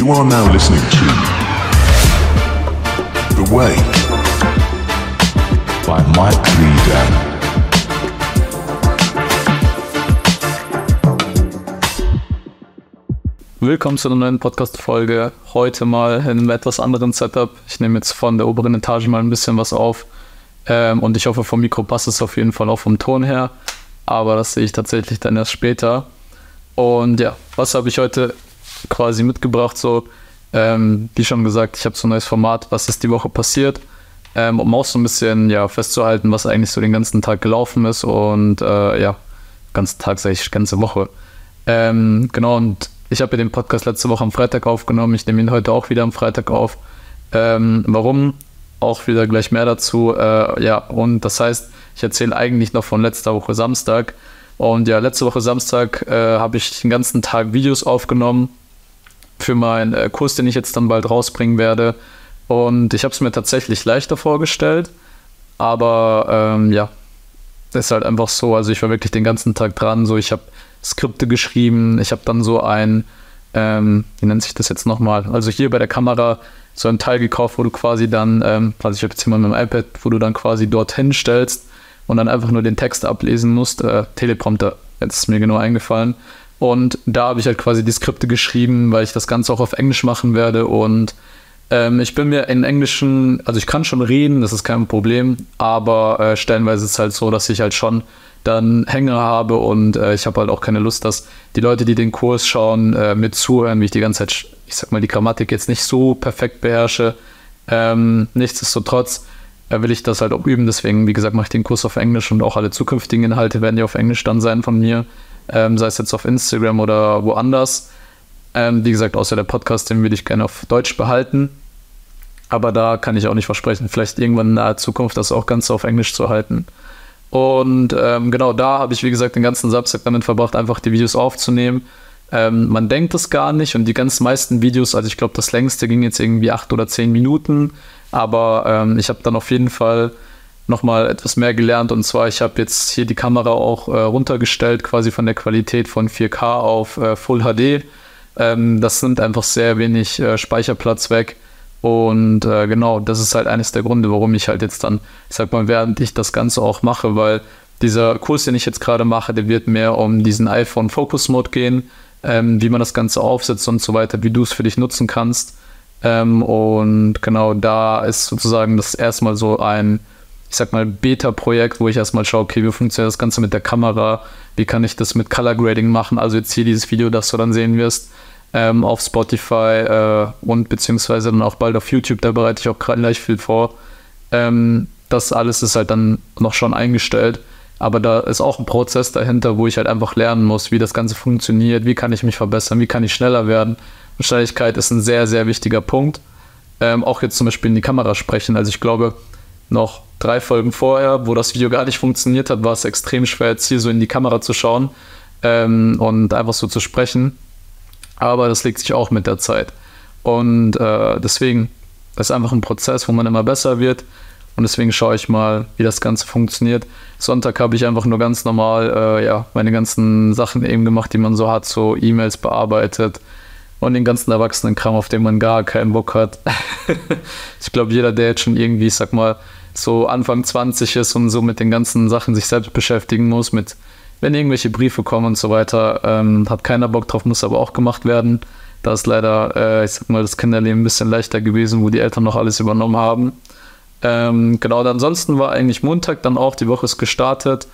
You are now listening to The Way by Mike Leader. Willkommen zu einer neuen Podcast-Folge. Heute mal in einem etwas anderen Setup. Ich nehme jetzt von der oberen Etage mal ein bisschen was auf. Ähm, und ich hoffe, vom Mikro passt es auf jeden Fall auch vom Ton her. Aber das sehe ich tatsächlich dann erst später. Und ja, was habe ich heute quasi mitgebracht? So, ähm, wie schon gesagt, ich habe so ein neues Format, was ist die Woche passiert, ähm, um auch so ein bisschen ja, festzuhalten, was eigentlich so den ganzen Tag gelaufen ist und äh, ja, ganzen Tag, sage ich, ganze Woche. Ähm, genau, und ich habe ja den Podcast letzte Woche am Freitag aufgenommen. Ich nehme ihn heute auch wieder am Freitag auf. Ähm, warum? Auch wieder gleich mehr dazu. Äh, ja, und das heißt, ich erzähle eigentlich noch von letzter Woche Samstag. Und ja, letzte Woche Samstag äh, habe ich den ganzen Tag Videos aufgenommen für meinen äh, Kurs, den ich jetzt dann bald rausbringen werde. Und ich habe es mir tatsächlich leichter vorgestellt. Aber ähm, ja, ist halt einfach so. Also ich war wirklich den ganzen Tag dran. So, ich habe Skripte geschrieben. Ich habe dann so ein, ähm, wie nennt sich das jetzt nochmal? Also hier bei der Kamera so ein Teil gekauft, wo du quasi dann, ähm, also ich habe jetzt hier mal mit dem iPad, wo du dann quasi dorthin stellst und dann einfach nur den Text ablesen musst. Äh, Teleprompter, jetzt ist mir genau eingefallen. Und da habe ich halt quasi die Skripte geschrieben, weil ich das Ganze auch auf Englisch machen werde. Und ähm, ich bin mir in Englischen, also ich kann schon reden, das ist kein Problem, aber äh, stellenweise ist es halt so, dass ich halt schon dann Hänger habe und äh, ich habe halt auch keine Lust, dass die Leute, die den Kurs schauen, äh, mit zuhören, wie ich die ganze Zeit, ich sag mal, die Grammatik jetzt nicht so perfekt beherrsche. Ähm, nichtsdestotrotz äh, will ich das halt auch üben, deswegen, wie gesagt, mache ich den Kurs auf Englisch und auch alle zukünftigen Inhalte werden ja auf Englisch dann sein von mir, ähm, sei es jetzt auf Instagram oder woanders. Ähm, wie gesagt, außer der Podcast, den würde ich gerne auf Deutsch behalten. Aber da kann ich auch nicht versprechen, vielleicht irgendwann in naher Zukunft das auch ganz auf Englisch zu halten. Und ähm, genau da habe ich, wie gesagt, den ganzen Samstag damit verbracht, einfach die Videos aufzunehmen. Ähm, man denkt es gar nicht und die ganz meisten Videos, also ich glaube, das längste ging jetzt irgendwie acht oder zehn Minuten, aber ähm, ich habe dann auf jeden Fall nochmal etwas mehr gelernt und zwar, ich habe jetzt hier die Kamera auch äh, runtergestellt, quasi von der Qualität von 4K auf äh, Full HD. Ähm, das nimmt einfach sehr wenig äh, Speicherplatz weg und äh, genau, das ist halt eines der Gründe, warum ich halt jetzt dann, ich sag mal, während ich das Ganze auch mache, weil dieser Kurs, den ich jetzt gerade mache, der wird mehr um diesen iPhone Focus Mode gehen, ähm, wie man das Ganze aufsetzt und so weiter, wie du es für dich nutzen kannst. Ähm, und genau da ist sozusagen das erstmal so ein, ich sag mal, Beta-Projekt, wo ich erstmal schaue, okay, wie funktioniert das Ganze mit der Kamera, wie kann ich das mit Color Grading machen, also jetzt hier dieses Video, das du dann sehen wirst ähm, auf Spotify äh, und beziehungsweise dann auch bald auf YouTube, da bereite ich auch gleich viel vor. Ähm, das alles ist halt dann noch schon eingestellt. Aber da ist auch ein Prozess dahinter, wo ich halt einfach lernen muss, wie das Ganze funktioniert, wie kann ich mich verbessern, wie kann ich schneller werden. Und Schnelligkeit ist ein sehr, sehr wichtiger Punkt. Ähm, auch jetzt zum Beispiel in die Kamera sprechen. Also ich glaube, noch drei Folgen vorher, wo das Video gar nicht funktioniert hat, war es extrem schwer, jetzt hier so in die Kamera zu schauen ähm, und einfach so zu sprechen aber das legt sich auch mit der Zeit. Und äh, deswegen ist einfach ein Prozess, wo man immer besser wird. Und deswegen schaue ich mal, wie das Ganze funktioniert. Sonntag habe ich einfach nur ganz normal äh, ja, meine ganzen Sachen eben gemacht, die man so hat, so E-Mails bearbeitet und den ganzen Erwachsenenkram, auf den man gar keinen Bock hat. ich glaube, jeder, der jetzt schon irgendwie, ich sag mal, so Anfang 20 ist und so mit den ganzen Sachen sich selbst beschäftigen muss, mit wenn irgendwelche Briefe kommen und so weiter, ähm, hat keiner Bock drauf, muss aber auch gemacht werden. Da ist leider, äh, ich sag mal, das Kinderleben ein bisschen leichter gewesen, wo die Eltern noch alles übernommen haben. Ähm, genau, ansonsten war eigentlich Montag dann auch, die Woche ist gestartet.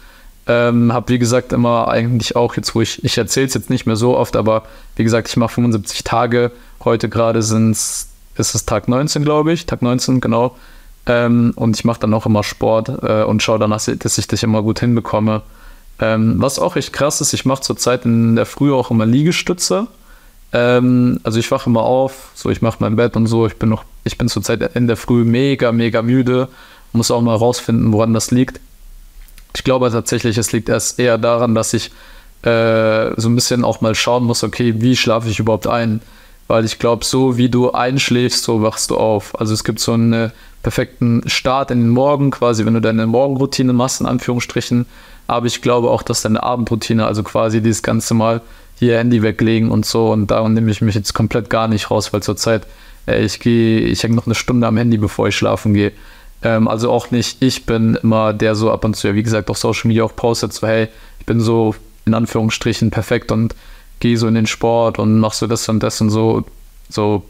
Ähm, habe wie gesagt immer eigentlich auch jetzt, wo ich, ich erzähle es jetzt nicht mehr so oft, aber wie gesagt, ich mache 75 Tage. Heute gerade sind es, ist es Tag 19, glaube ich, Tag 19, genau. Ähm, und ich mache dann auch immer Sport äh, und schaue dann, dass ich das immer gut hinbekomme. Ähm, was auch echt krass ist, ich mache zurzeit in der Früh auch immer Liegestütze. Ähm, also ich wache immer auf, so ich mache mein Bett und so. Ich bin noch, ich bin zurzeit in der Früh mega, mega müde. Muss auch mal rausfinden, woran das liegt. Ich glaube tatsächlich, es liegt erst eher daran, dass ich äh, so ein bisschen auch mal schauen muss, okay, wie schlafe ich überhaupt ein? Weil ich glaube, so wie du einschläfst, so wachst du auf. Also es gibt so einen perfekten Start in den Morgen, quasi, wenn du deine Morgenroutine machst, in Anführungsstrichen, aber ich glaube auch, dass deine Abendroutine, also quasi dieses Ganze mal hier Handy weglegen und so. Und da nehme ich mich jetzt komplett gar nicht raus, weil zurzeit äh, ich gehe, ich hänge noch eine Stunde am Handy, bevor ich schlafen gehe. Ähm, also auch nicht, ich bin immer der so ab und zu, wie gesagt, auf Social Media auch postet, so hey, ich bin so in Anführungsstrichen perfekt und gehe so in den Sport und mach so das und das und so, so,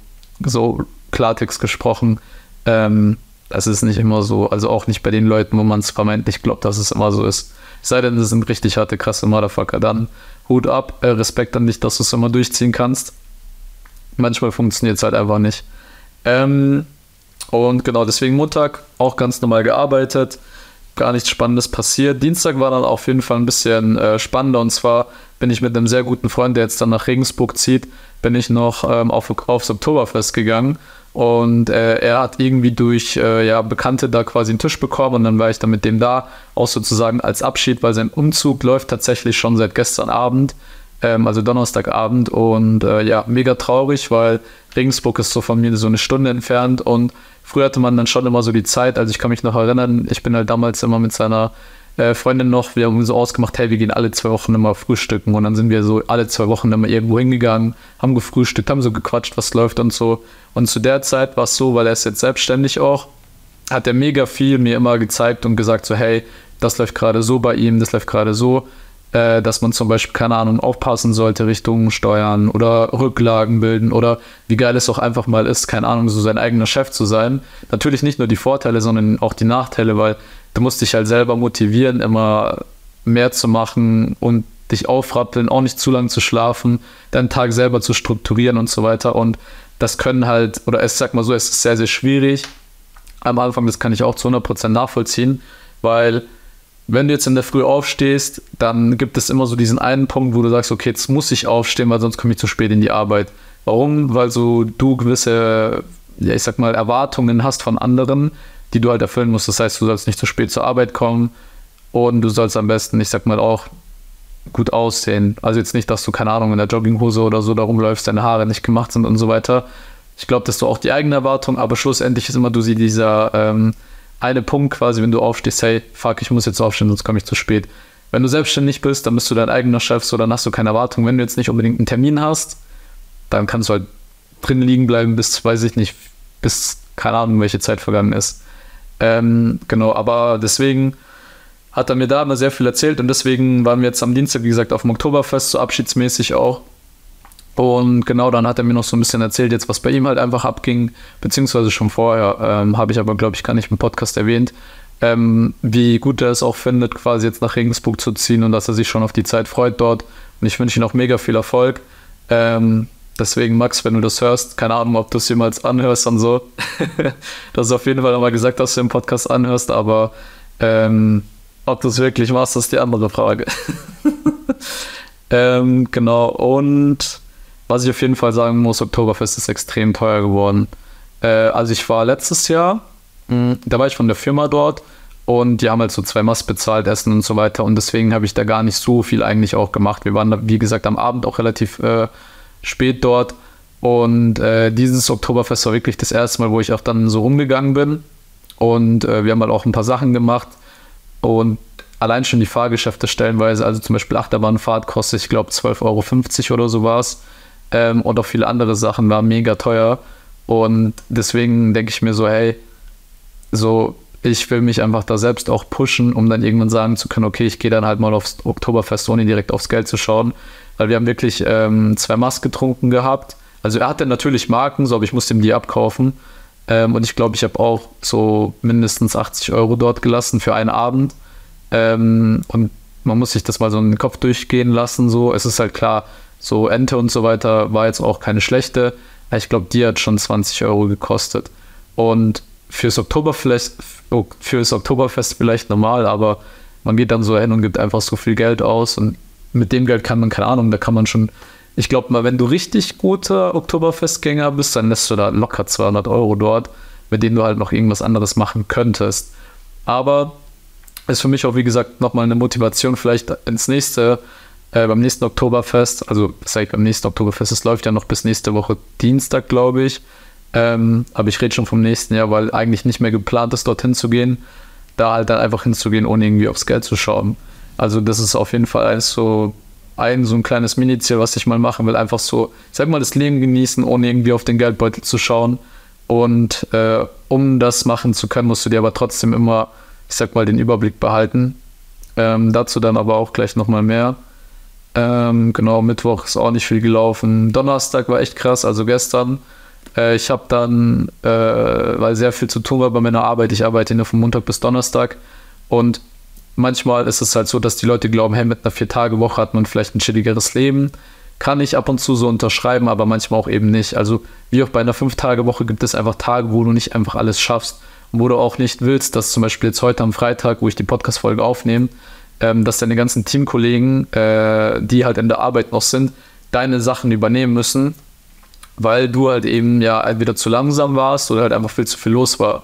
so Klartext gesprochen. Ähm, das ist nicht immer so, also auch nicht bei den Leuten, wo man es vermeintlich glaubt, dass es immer so ist. Es sei denn, das sind richtig harte, krasse Motherfucker, dann Hut ab, äh, Respekt an dich, dass du es immer durchziehen kannst. Manchmal funktioniert es halt einfach nicht. Ähm, und genau, deswegen Montag auch ganz normal gearbeitet, gar nichts Spannendes passiert. Dienstag war dann auf jeden Fall ein bisschen äh, spannender und zwar bin ich mit einem sehr guten Freund, der jetzt dann nach Regensburg zieht, bin ich noch ähm, auf, aufs Oktoberfest gegangen und äh, er hat irgendwie durch äh, ja, Bekannte da quasi einen Tisch bekommen und dann war ich dann mit dem da, auch sozusagen als Abschied, weil sein Umzug läuft tatsächlich schon seit gestern Abend, ähm, also Donnerstagabend. Und äh, ja, mega traurig, weil Regensburg ist so von mir so eine Stunde entfernt. Und früher hatte man dann schon immer so die Zeit, also ich kann mich noch erinnern, ich bin halt damals immer mit seiner äh, Freundin noch, wir haben so ausgemacht, hey, wir gehen alle zwei Wochen immer frühstücken und dann sind wir so alle zwei Wochen immer irgendwo hingegangen, haben gefrühstückt, haben so gequatscht, was läuft und so. Und zu der Zeit war es so, weil er ist jetzt selbstständig auch, hat er mega viel mir immer gezeigt und gesagt so, hey, das läuft gerade so bei ihm, das läuft gerade so, äh, dass man zum Beispiel, keine Ahnung, aufpassen sollte Richtung Steuern oder Rücklagen bilden oder wie geil es auch einfach mal ist, keine Ahnung, so sein eigener Chef zu sein. Natürlich nicht nur die Vorteile, sondern auch die Nachteile, weil du musst dich halt selber motivieren, immer mehr zu machen und dich aufrappeln, auch nicht zu lang zu schlafen, deinen Tag selber zu strukturieren und so weiter. Und das können halt, oder ich sag mal so, es ist sehr, sehr schwierig. Am Anfang, das kann ich auch zu 100% nachvollziehen, weil wenn du jetzt in der Früh aufstehst, dann gibt es immer so diesen einen Punkt, wo du sagst, okay, jetzt muss ich aufstehen, weil sonst komme ich zu spät in die Arbeit. Warum? Weil so du gewisse, ja, ich sag mal, Erwartungen hast von anderen, die du halt erfüllen musst. Das heißt, du sollst nicht zu spät zur Arbeit kommen und du sollst am besten, ich sag mal, auch gut aussehen. Also jetzt nicht, dass du, keine Ahnung, in der Jogginghose oder so da rumläufst, deine Haare nicht gemacht sind und so weiter. Ich glaube, dass du auch die eigene Erwartung, aber schlussendlich ist immer du sie dieser ähm, eine Punkt quasi, wenn du aufstehst, hey, fuck, ich muss jetzt aufstehen, sonst komme ich zu spät. Wenn du selbstständig bist, dann bist du dein eigener Chef, so dann hast du keine Erwartung. Wenn du jetzt nicht unbedingt einen Termin hast, dann kannst du halt drin liegen bleiben, bis, weiß ich nicht, bis keine Ahnung, welche Zeit vergangen ist. Ähm, genau, aber deswegen hat er mir da immer sehr viel erzählt und deswegen waren wir jetzt am Dienstag, wie gesagt, auf dem Oktoberfest, so abschiedsmäßig auch. Und genau, dann hat er mir noch so ein bisschen erzählt, jetzt was bei ihm halt einfach abging, beziehungsweise schon vorher, ähm, habe ich aber, glaube ich, gar nicht im Podcast erwähnt, ähm, wie gut er es auch findet, quasi jetzt nach Regensburg zu ziehen und dass er sich schon auf die Zeit freut dort. Und ich wünsche ihm auch mega viel Erfolg. Ähm, Deswegen, Max, wenn du das hörst, keine Ahnung, ob du es jemals anhörst und so. das ist auf jeden Fall nochmal gesagt, dass du den Podcast anhörst, aber ähm, ob du es wirklich machst, ist die andere Frage. ähm, genau, und was ich auf jeden Fall sagen muss, Oktoberfest ist extrem teuer geworden. Äh, also ich war letztes Jahr, mh, hm, da war ich von der Firma dort und die haben halt so zwei Mast bezahlt, Essen und so weiter und deswegen habe ich da gar nicht so viel eigentlich auch gemacht. Wir waren da, wie gesagt, am Abend auch relativ äh, spät dort. Und äh, dieses Oktoberfest war wirklich das erste Mal, wo ich auch dann so rumgegangen bin. Und äh, wir haben halt auch ein paar Sachen gemacht. Und allein schon die Fahrgeschäfte stellenweise, also zum Beispiel Achterbahnfahrt kostet, ich glaube, 12,50 Euro oder so war es. Ähm, und auch viele andere Sachen waren mega teuer. Und deswegen denke ich mir so, hey, so, ich will mich einfach da selbst auch pushen, um dann irgendwann sagen zu können, okay, ich gehe dann halt mal aufs Oktoberfest, ohne direkt aufs Geld zu schauen weil wir haben wirklich ähm, zwei Maß getrunken gehabt. Also er hatte natürlich Marken, so, aber ich musste ihm die abkaufen. Ähm, und ich glaube, ich habe auch so mindestens 80 Euro dort gelassen für einen Abend. Ähm, und man muss sich das mal so in den Kopf durchgehen lassen. So, es ist halt klar, so Ente und so weiter war jetzt auch keine schlechte. Ich glaube, die hat schon 20 Euro gekostet. Und fürs Oktoberfest, fürs Oktoberfest vielleicht normal, aber man geht dann so hin und gibt einfach so viel Geld aus und mit dem Geld kann man, keine Ahnung, da kann man schon, ich glaube mal, wenn du richtig guter Oktoberfestgänger bist, dann lässt du da locker 200 Euro dort, mit denen du halt noch irgendwas anderes machen könntest. Aber ist für mich auch, wie gesagt, nochmal eine Motivation, vielleicht ins nächste, äh, beim nächsten Oktoberfest, also seit beim nächsten Oktoberfest, es läuft ja noch bis nächste Woche Dienstag, glaube ich. Ähm, aber ich rede schon vom nächsten Jahr, weil eigentlich nicht mehr geplant ist, dorthin zu gehen. Da halt dann einfach hinzugehen, ohne irgendwie aufs Geld zu schauen. Also das ist auf jeden Fall eins so ein so ein kleines Mini-Ziel, was ich mal machen will. Einfach so, ich sag mal, das Leben genießen, ohne irgendwie auf den Geldbeutel zu schauen. Und äh, um das machen zu können, musst du dir aber trotzdem immer, ich sag mal, den Überblick behalten. Ähm, dazu dann aber auch gleich nochmal mehr. Ähm, genau, Mittwoch ist auch nicht viel gelaufen. Donnerstag war echt krass, also gestern. Äh, ich habe dann, äh, weil sehr viel zu tun war bei meiner Arbeit, ich arbeite nur von Montag bis Donnerstag. Und manchmal ist es halt so, dass die Leute glauben, hey, mit einer Vier-Tage-Woche hat man vielleicht ein chilligeres Leben. Kann ich ab und zu so unterschreiben, aber manchmal auch eben nicht. Also wie auch bei einer Fünf-Tage-Woche gibt es einfach Tage, wo du nicht einfach alles schaffst und wo du auch nicht willst, dass zum Beispiel jetzt heute am Freitag, wo ich die Podcast-Folge aufnehme, ähm, dass deine ganzen Teamkollegen, äh, die halt in der Arbeit noch sind, deine Sachen übernehmen müssen, weil du halt eben ja entweder zu langsam warst oder halt einfach viel zu viel los war.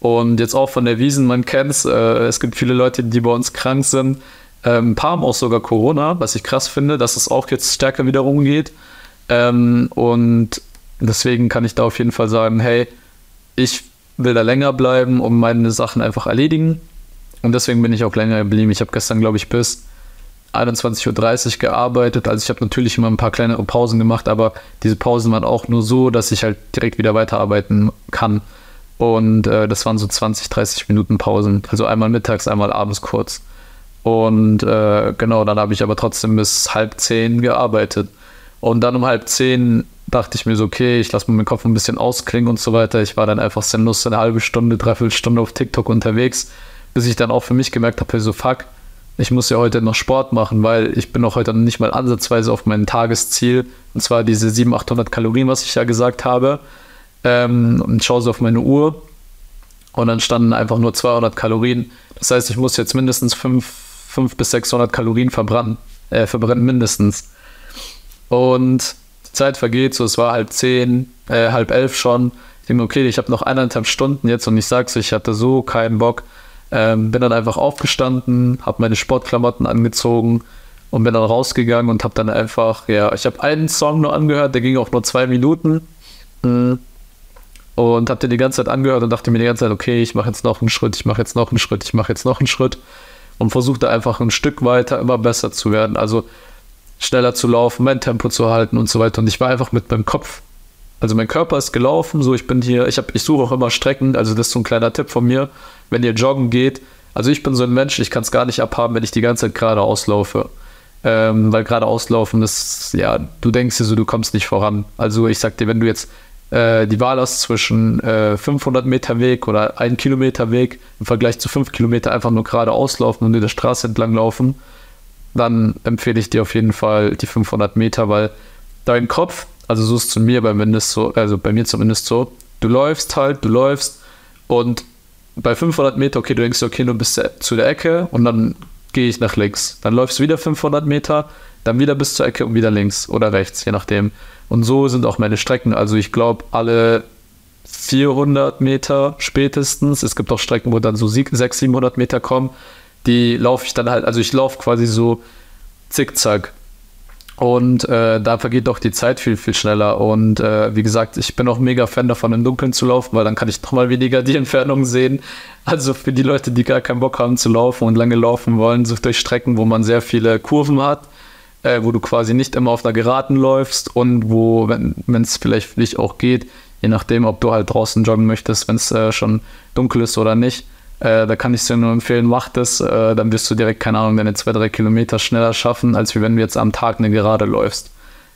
Und jetzt auch von der Wiesen, man kennt es, äh, es gibt viele Leute, die bei uns krank sind. Ähm, ein paar haben auch sogar Corona, was ich krass finde, dass es auch jetzt stärker wieder rumgeht. Ähm, und deswegen kann ich da auf jeden Fall sagen, hey, ich will da länger bleiben, um meine Sachen einfach erledigen. Und deswegen bin ich auch länger geblieben. Ich habe gestern, glaube ich, bis 21.30 Uhr gearbeitet. Also ich habe natürlich immer ein paar kleinere Pausen gemacht, aber diese Pausen waren auch nur so, dass ich halt direkt wieder weiterarbeiten kann. Und äh, das waren so 20, 30 Minuten Pausen. Also einmal mittags, einmal abends kurz. Und äh, genau, dann habe ich aber trotzdem bis halb zehn gearbeitet. Und dann um halb zehn dachte ich mir so, okay, ich lasse meinen Kopf ein bisschen ausklingen und so weiter. Ich war dann einfach sinnlos eine halbe Stunde, dreiviertel Stunde auf TikTok unterwegs, bis ich dann auch für mich gemerkt habe, so fuck, ich muss ja heute noch Sport machen, weil ich bin auch heute nicht mal ansatzweise auf mein Tagesziel, und zwar diese 700, 800 Kalorien, was ich ja gesagt habe. Ähm, und schaue so auf meine Uhr und dann standen einfach nur 200 Kalorien. Das heißt, ich muss jetzt mindestens 5, 5 bis 600 Kalorien verbrennen, äh, verbrennen mindestens. Und die Zeit vergeht, so es war halb zehn, äh, halb elf schon. Ich denke, okay, ich habe noch eineinhalb Stunden jetzt und ich sag's, ich hatte so keinen Bock. Ähm, bin dann einfach aufgestanden, habe meine Sportklamotten angezogen und bin dann rausgegangen und habe dann einfach, ja, ich habe einen Song nur angehört, der ging auch nur zwei Minuten. Mhm. Und habe den die ganze Zeit angehört und dachte mir die ganze Zeit, okay, ich mache jetzt noch einen Schritt, ich mache jetzt noch einen Schritt, ich mache jetzt noch einen Schritt und versuchte einfach ein Stück weiter immer besser zu werden. Also schneller zu laufen, mein Tempo zu halten und so weiter. Und ich war einfach mit meinem Kopf, also mein Körper ist gelaufen, so ich bin hier, ich, ich suche auch immer Strecken, also das ist so ein kleiner Tipp von mir, wenn ihr joggen geht. Also ich bin so ein Mensch, ich kann es gar nicht abhaben, wenn ich die ganze Zeit geradeaus laufe. Ähm, weil geradeaus laufen, das, ja, du denkst dir so, du kommst nicht voran. Also ich sag dir, wenn du jetzt äh, die Wahl hast zwischen äh, 500 Meter Weg oder 1 Kilometer Weg im Vergleich zu 5 Kilometer einfach nur geradeaus laufen und in der Straße entlang laufen, dann empfehle ich dir auf jeden Fall die 500 Meter, weil dein Kopf, also so ist es zu mir zumindest so, also bei mir zumindest so, du läufst halt, du läufst und bei 500 Meter, okay, du denkst, okay, du bist zu der Ecke und dann gehe ich nach links. Dann läufst du wieder 500 Meter, dann wieder bis zur Ecke und wieder links oder rechts, je nachdem. Und so sind auch meine Strecken. Also ich glaube, alle 400 Meter spätestens, es gibt auch Strecken, wo dann so 600, 700 Meter kommen, die laufe ich dann halt, also ich laufe quasi so zickzack. Und äh, da vergeht doch die Zeit viel, viel schneller. Und äh, wie gesagt, ich bin auch mega Fan davon, im Dunkeln zu laufen, weil dann kann ich nochmal weniger die Entfernung sehen. Also für die Leute, die gar keinen Bock haben zu laufen und lange laufen wollen, sucht durch Strecken, wo man sehr viele Kurven hat, äh, wo du quasi nicht immer auf einer Geraden läufst und wo, wenn es vielleicht für dich auch geht, je nachdem, ob du halt draußen joggen möchtest, wenn es äh, schon dunkel ist oder nicht, äh, da kann ich dir nur empfehlen, mach das. Äh, dann wirst du direkt, keine Ahnung, deine zwei, drei Kilometer schneller schaffen, als wenn du jetzt am Tag eine Gerade läufst.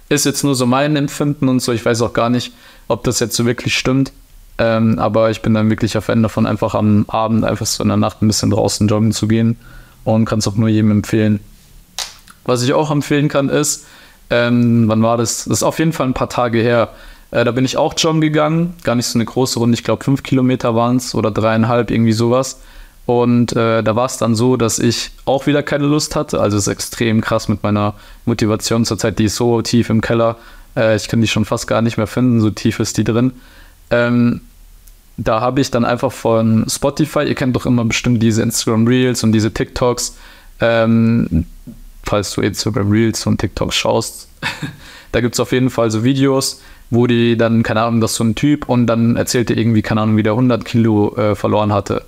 Ist jetzt nur so mein Empfinden und so. Ich weiß auch gar nicht, ob das jetzt so wirklich stimmt. Ähm, aber ich bin dann wirklich ein Fan davon, einfach am Abend, einfach so in der Nacht ein bisschen draußen joggen zu gehen und kann es auch nur jedem empfehlen. Was ich auch empfehlen kann, ist, ähm, wann war das? Das ist auf jeden Fall ein paar Tage her. Äh, da bin ich auch joggen gegangen, gar nicht so eine große Runde, ich glaube fünf Kilometer waren es oder dreieinhalb, irgendwie sowas. Und äh, da war es dann so, dass ich auch wieder keine Lust hatte. Also es ist extrem krass mit meiner Motivation zurzeit, die ist so tief im Keller. Äh, ich kann die schon fast gar nicht mehr finden, so tief ist die drin. Ähm, da habe ich dann einfach von Spotify, ihr kennt doch immer bestimmt diese Instagram Reels und diese TikToks, ähm, falls du Instagram Reels und TikToks schaust, da gibt es auf jeden Fall so Videos, wo die dann, keine Ahnung, das ist so ein Typ und dann erzählt er irgendwie, keine Ahnung, wie der 100 Kilo äh, verloren hatte.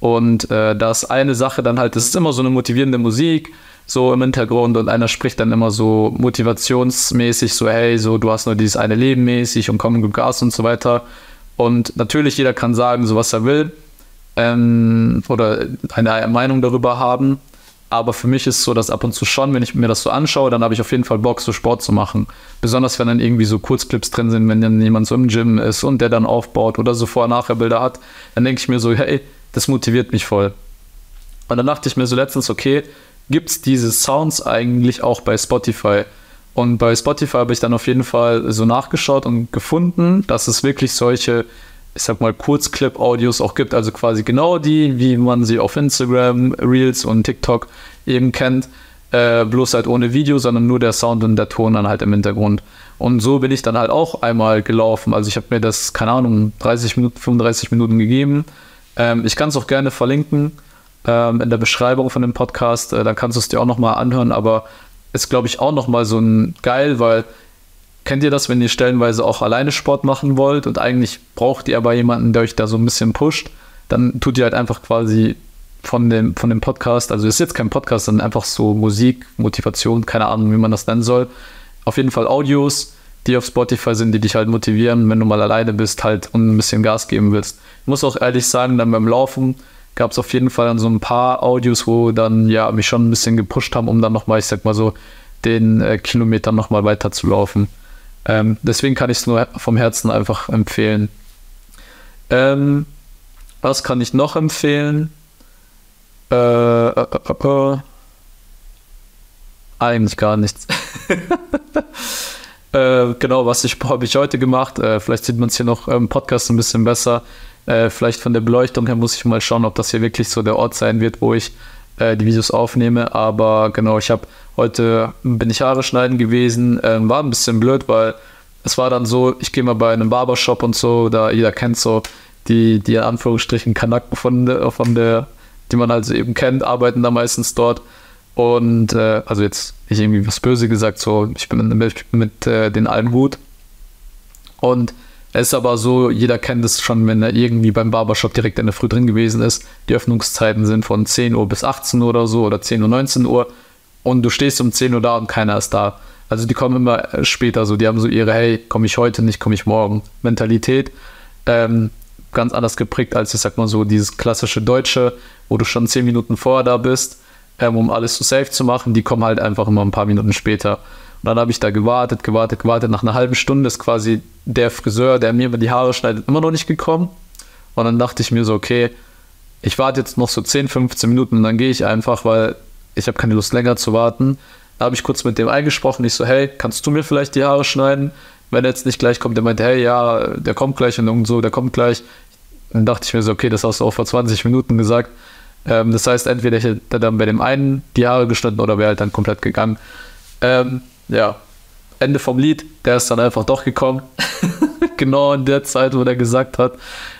Und äh, da ist eine Sache dann halt, das ist immer so eine motivierende Musik so im Hintergrund und einer spricht dann immer so motivationsmäßig, so hey, so du hast nur dieses eine Leben mäßig und komm, gib Gas und so weiter. Und natürlich, jeder kann sagen, so was er will ähm, oder eine Meinung darüber haben. Aber für mich ist es so, dass ab und zu schon, wenn ich mir das so anschaue, dann habe ich auf jeden Fall Bock, so Sport zu machen. Besonders wenn dann irgendwie so Kurzclips drin sind, wenn dann jemand so im Gym ist und der dann aufbaut oder so Vorher-Nachher-Bilder hat, dann denke ich mir so, hey, das motiviert mich voll. Und dann dachte ich mir so letztens, okay, gibt es diese Sounds eigentlich auch bei Spotify? Und bei Spotify habe ich dann auf jeden Fall so nachgeschaut und gefunden, dass es wirklich solche ich sag mal, Kurzclip-Audios auch gibt, also quasi genau die, wie man sie auf Instagram, Reels und TikTok eben kennt, äh, bloß halt ohne Video, sondern nur der Sound und der Ton dann halt im Hintergrund. Und so bin ich dann halt auch einmal gelaufen. Also ich habe mir das, keine Ahnung, 30 Minuten, 35 Minuten gegeben. Ähm, ich kann es auch gerne verlinken ähm, in der Beschreibung von dem Podcast. Äh, dann kannst du es dir auch nochmal anhören, aber ist, glaube ich, auch nochmal so ein geil, weil Kennt ihr das, wenn ihr stellenweise auch alleine Sport machen wollt und eigentlich braucht ihr aber jemanden, der euch da so ein bisschen pusht? Dann tut ihr halt einfach quasi von dem, von dem Podcast, also ist jetzt kein Podcast, sondern einfach so Musik, Motivation, keine Ahnung, wie man das nennen soll. Auf jeden Fall Audios, die auf Spotify sind, die dich halt motivieren, wenn du mal alleine bist halt und ein bisschen Gas geben willst. Ich muss auch ehrlich sagen, dann beim Laufen gab es auf jeden Fall dann so ein paar Audios, wo dann ja mich schon ein bisschen gepusht haben, um dann nochmal, ich sag mal so, den äh, Kilometer nochmal weiter zu laufen. Ähm, deswegen kann ich es nur vom Herzen einfach empfehlen. Ähm, was kann ich noch empfehlen? Äh, äh, äh, äh eigentlich gar nichts. Äh, genau, was ich, habe ich heute gemacht. Äh, vielleicht sieht man es hier noch im Podcast ein bisschen besser. vielleicht von der Beleuchtung her muss ich mal schauen, ob das hier wirklich so der Ort sein wird, wo ich die Videos aufnehme. Aber genau, ich habe Heute bin ich Haare schneiden gewesen. Ähm, war ein bisschen blöd, weil es war dann so, ich gehe mal bei einem Barbershop und so, da jeder kennt so die, die in Anführungsstrichen Kanaken von der, von der, die man also eben kennt, arbeiten da meistens dort. Und äh, also jetzt nicht irgendwie was Böse gesagt, so ich bin mit, mit äh, den allen Hut. Und es ist aber so, jeder kennt es schon, wenn er irgendwie beim Barbershop direkt in der Früh drin gewesen ist. Die Öffnungszeiten sind von 10 Uhr bis 18 Uhr oder so oder 10 Uhr, 19 Uhr und du stehst um 10 Uhr da und keiner ist da. Also die kommen immer später so, die haben so ihre, hey, komme ich heute nicht, komme ich morgen Mentalität. Ähm, ganz anders geprägt als, ich sag mal so, dieses klassische Deutsche, wo du schon 10 Minuten vorher da bist, ähm, um alles so safe zu machen. Die kommen halt einfach immer ein paar Minuten später. Und dann habe ich da gewartet, gewartet, gewartet. Nach einer halben Stunde ist quasi der Friseur, der mir immer die Haare schneidet, immer noch nicht gekommen. Und dann dachte ich mir so, okay, ich warte jetzt noch so 10, 15 Minuten und dann gehe ich einfach, weil ich habe keine Lust länger zu warten. Da habe ich kurz mit dem eingesprochen. Ich so, hey, kannst du mir vielleicht die Haare schneiden? Wenn er jetzt nicht gleich kommt, der meinte, hey, ja, der kommt gleich und so, der kommt gleich. Dann dachte ich mir so, okay, das hast du auch vor 20 Minuten gesagt. Ähm, das heißt, entweder hätte dann bei dem einen die Haare geschnitten oder wäre halt dann komplett gegangen. Ähm, ja, Ende vom Lied, der ist dann einfach doch gekommen. genau in der Zeit, wo der gesagt hat.